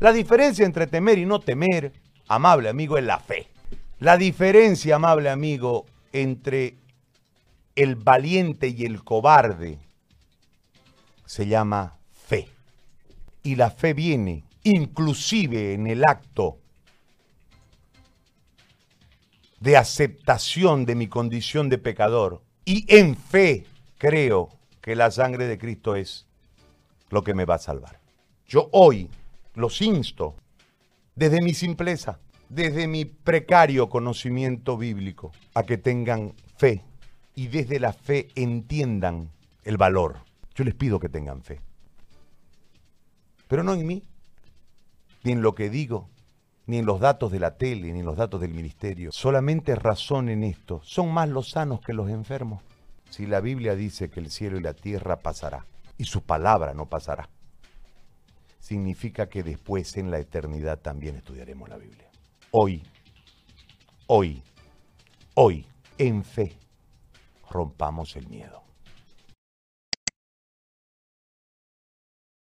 La diferencia entre temer y no temer, amable amigo, es la fe. La diferencia, amable amigo, entre el valiente y el cobarde se llama fe. Y la fe viene inclusive en el acto de aceptación de mi condición de pecador. Y en fe creo que la sangre de Cristo es lo que me va a salvar. Yo hoy los insto desde mi simpleza, desde mi precario conocimiento bíblico, a que tengan fe y desde la fe entiendan el valor. Yo les pido que tengan fe. Pero no en mí, ni en lo que digo, ni en los datos de la tele, ni en los datos del ministerio. Solamente razonen esto. Son más los sanos que los enfermos. Si la Biblia dice que el cielo y la tierra pasará, y su palabra no pasará, significa que después en la eternidad también estudiaremos la Biblia. Hoy, hoy, hoy, en fe, rompamos el miedo.